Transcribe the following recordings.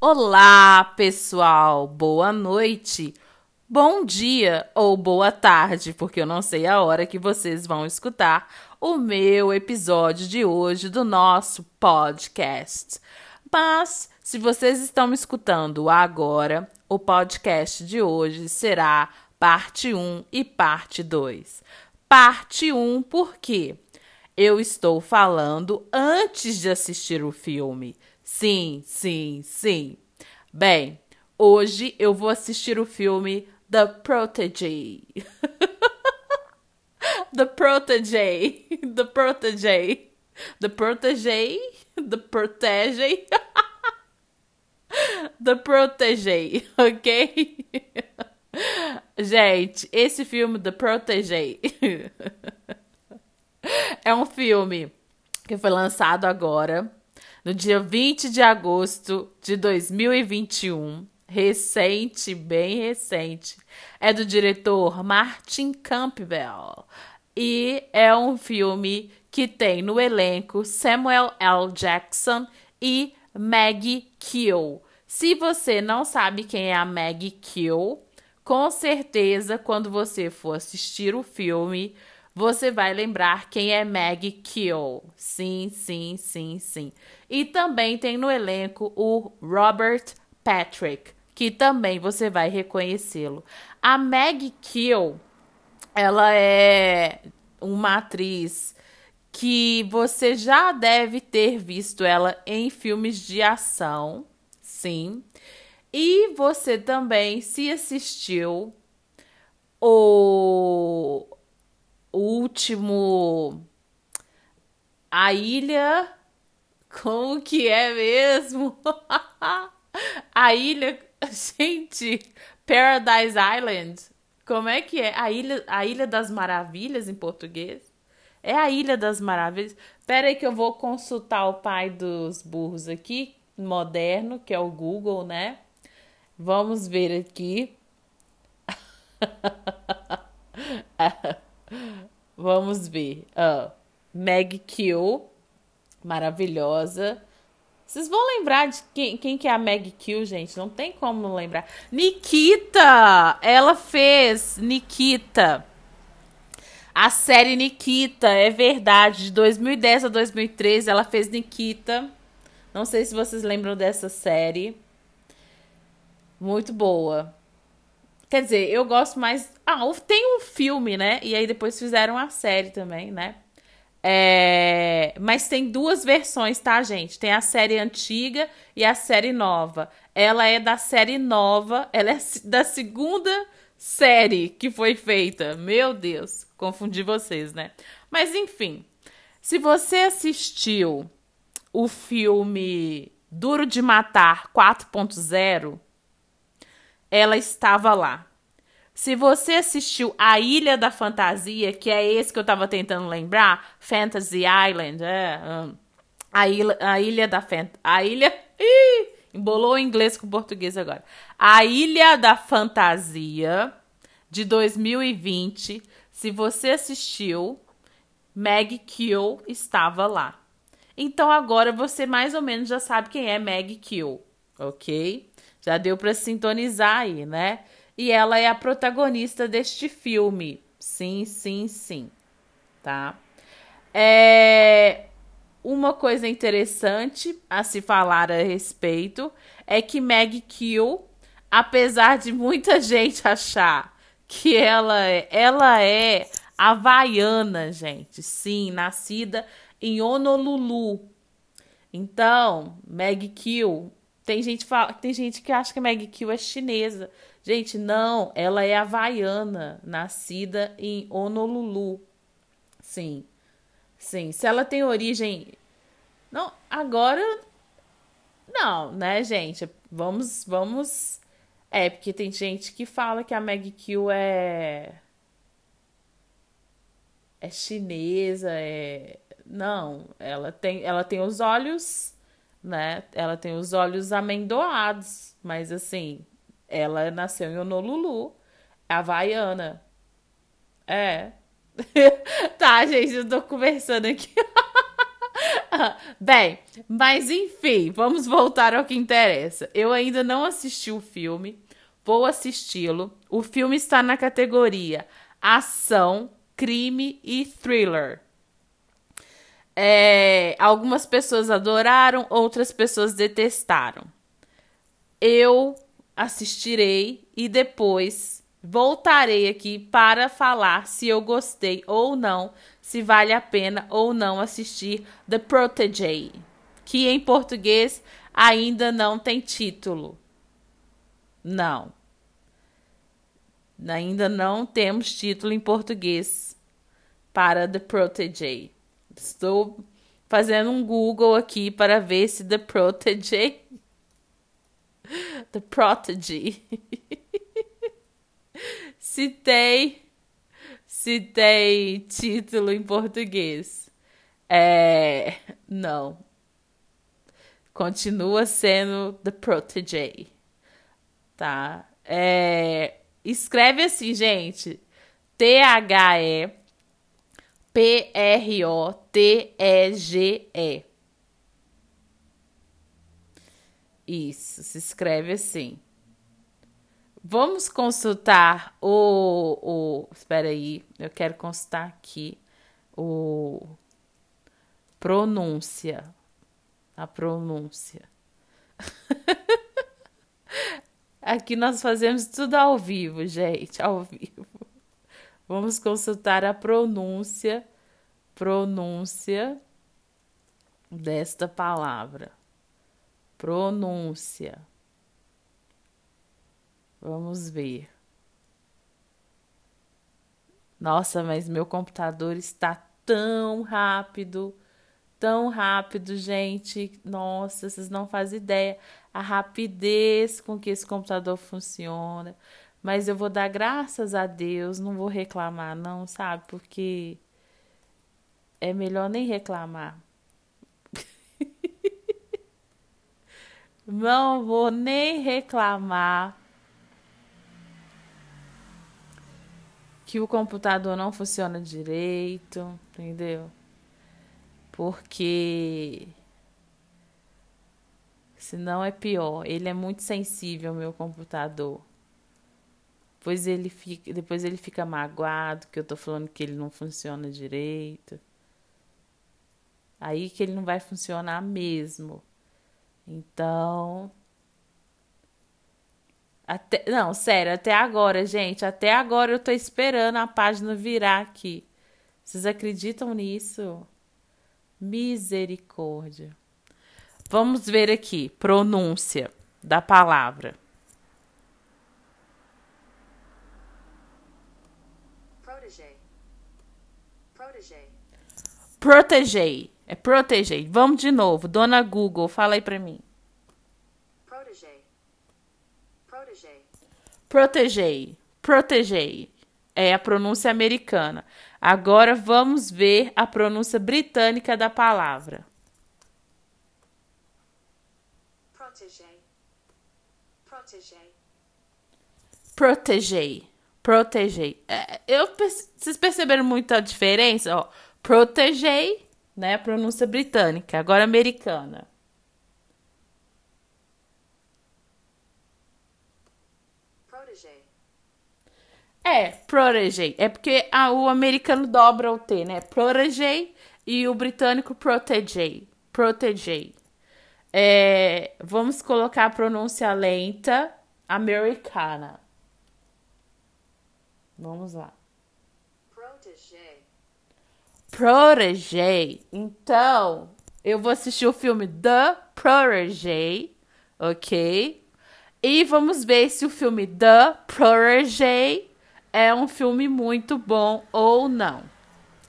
Olá, pessoal! Boa noite, bom dia ou boa tarde, porque eu não sei a hora que vocês vão escutar o meu episódio de hoje do nosso podcast. Mas, se vocês estão me escutando agora, o podcast de hoje será parte 1 e parte 2. Parte 1 porque eu estou falando antes de assistir o filme. Sim, sim, sim. Bem, hoje eu vou assistir o filme The Protege. The Protege. The Protege. The Protege. The Protege. The Protege, ok? Gente, esse filme The Protege é um filme que foi lançado agora no dia 20 de agosto de 2021, recente, bem recente. É do diretor Martin Campbell e é um filme que tem no elenco Samuel L. Jackson e Maggie Kill. Se você não sabe quem é a Maggie Kill, com certeza quando você for assistir o filme, você vai lembrar quem é Maggie Kill. Sim, sim, sim, sim. E também tem no elenco o Robert Patrick, que também você vai reconhecê-lo. A Maggie Kill, ela é uma atriz que você já deve ter visto ela em filmes de ação, sim. E você também se assistiu o último A Ilha como que é mesmo? a ilha, gente, Paradise Island. Como é que é? A ilha, a ilha das Maravilhas em português? É a Ilha das Maravilhas. Pera aí que eu vou consultar o pai dos burros aqui, moderno, que é o Google, né? Vamos ver aqui. Vamos ver. Uh, Meg Kill maravilhosa. Vocês vão lembrar de quem, quem que é a Meg Kill, gente? Não tem como lembrar. Nikita! Ela fez Nikita. A série Nikita, é verdade. De 2010 a 2013, ela fez Nikita. Não sei se vocês lembram dessa série. Muito boa. Quer dizer, eu gosto mais. Ah, tem um filme, né? E aí depois fizeram a série também, né? É... Mas tem duas versões, tá, gente? Tem a série antiga e a série nova. Ela é da série nova, ela é da segunda série que foi feita. Meu Deus, confundi vocês, né? Mas enfim, se você assistiu o filme Duro de Matar 4.0, ela estava lá. Se você assistiu A Ilha da Fantasia, que é esse que eu tava tentando lembrar, Fantasy Island, é, um, a, ilha, a Ilha da Fantasia. A Ilha. Ih, embolou o inglês com o português agora. A Ilha da Fantasia, de 2020. Se você assistiu, Meg Kill estava lá. Então agora você mais ou menos já sabe quem é Meg Kill, ok? Já deu para sintonizar aí, né? e ela é a protagonista deste filme. Sim, sim, sim. Tá? É... Uma coisa interessante a se falar a respeito é que Meg Kill, apesar de muita gente achar que ela é, ela é havaiana, gente. Sim, nascida em Honolulu. Então, Meg Kill, tem gente, fala, tem gente que acha que Meg Kill é chinesa. Gente, não, ela é havaiana, nascida em Honolulu. Sim. Sim, se ela tem origem Não, agora não, né, gente? Vamos vamos É, porque tem gente que fala que a Meg Kill é é chinesa, é não, ela tem ela tem os olhos, né? Ela tem os olhos amendoados, mas assim, ela nasceu em Honolulu, havaiana. É. tá, gente, eu tô conversando aqui. Bem, mas enfim, vamos voltar ao que interessa. Eu ainda não assisti o filme, vou assisti-lo. O filme está na categoria ação, crime e thriller. É, algumas pessoas adoraram, outras pessoas detestaram. Eu assistirei e depois voltarei aqui para falar se eu gostei ou não, se vale a pena ou não assistir The Protege, que em português ainda não tem título. Não. Ainda não temos título em português para The Protege. Estou fazendo um Google aqui para ver se The Protege. The Protege. se tem. Se tem título em português. É. Não. Continua sendo The Protege. Tá? É Escreve assim, gente. T-H-E P-R-O-T-E-G-E. Isso, se escreve assim. Vamos consultar o, o. Espera aí, eu quero consultar aqui o. Pronúncia. A pronúncia. Aqui nós fazemos tudo ao vivo, gente, ao vivo. Vamos consultar a pronúncia, pronúncia desta palavra. Pronúncia. Vamos ver. Nossa, mas meu computador está tão rápido tão rápido, gente. Nossa, vocês não fazem ideia a rapidez com que esse computador funciona. Mas eu vou dar graças a Deus, não vou reclamar, não, sabe? Porque é melhor nem reclamar. não vou nem reclamar. Que o computador não funciona direito, entendeu? porque senão é pior. Ele é muito sensível, meu computador. Depois ele fica, depois ele fica magoado que eu tô falando que ele não funciona direito. Aí que ele não vai funcionar mesmo. Então, até, não, sério, até agora, gente, até agora eu tô esperando a página virar aqui. Vocês acreditam nisso? Misericórdia. Vamos ver aqui, pronúncia da palavra. Protege. Protege. Proteger. É proteger. Vamos de novo. Dona Google, fala aí pra mim. Proteger. Proteger. Proteger. Proteger. É a pronúncia americana. Agora vamos ver a pronúncia britânica da palavra. Proteger. Proteger. Proteger. Proteger. É, eu, vocês perceberam muita diferença? Ó, proteger, né? A pronúncia britânica. Agora americana. É, protege. É porque ah, o americano dobra o T, né? Protege e o britânico protege. Protege. É, vamos colocar a pronúncia lenta americana. Vamos lá. Protege. Protege. Então, eu vou assistir o filme The Protege, ok? E vamos ver se o filme The Protege é um filme muito bom ou não,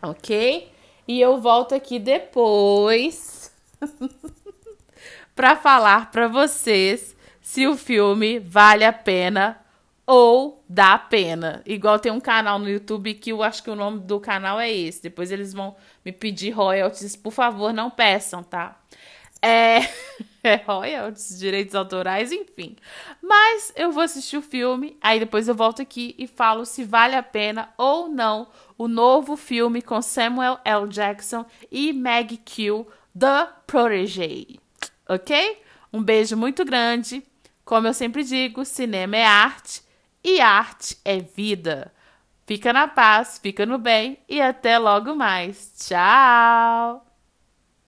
ok? E eu volto aqui depois para falar para vocês se o filme vale a pena ou dá pena. Igual tem um canal no YouTube que eu acho que o nome do canal é esse. Depois eles vão me pedir royalties. Por favor, não peçam, tá? É. é royalties, direitos autorais, enfim. Mas eu vou assistir o filme, aí depois eu volto aqui e falo se vale a pena ou não o novo filme com Samuel L. Jackson e Meg Kill, The Protégé. Ok? Um beijo muito grande. Como eu sempre digo, cinema é arte e arte é vida. Fica na paz, fica no bem e até logo mais. Tchau!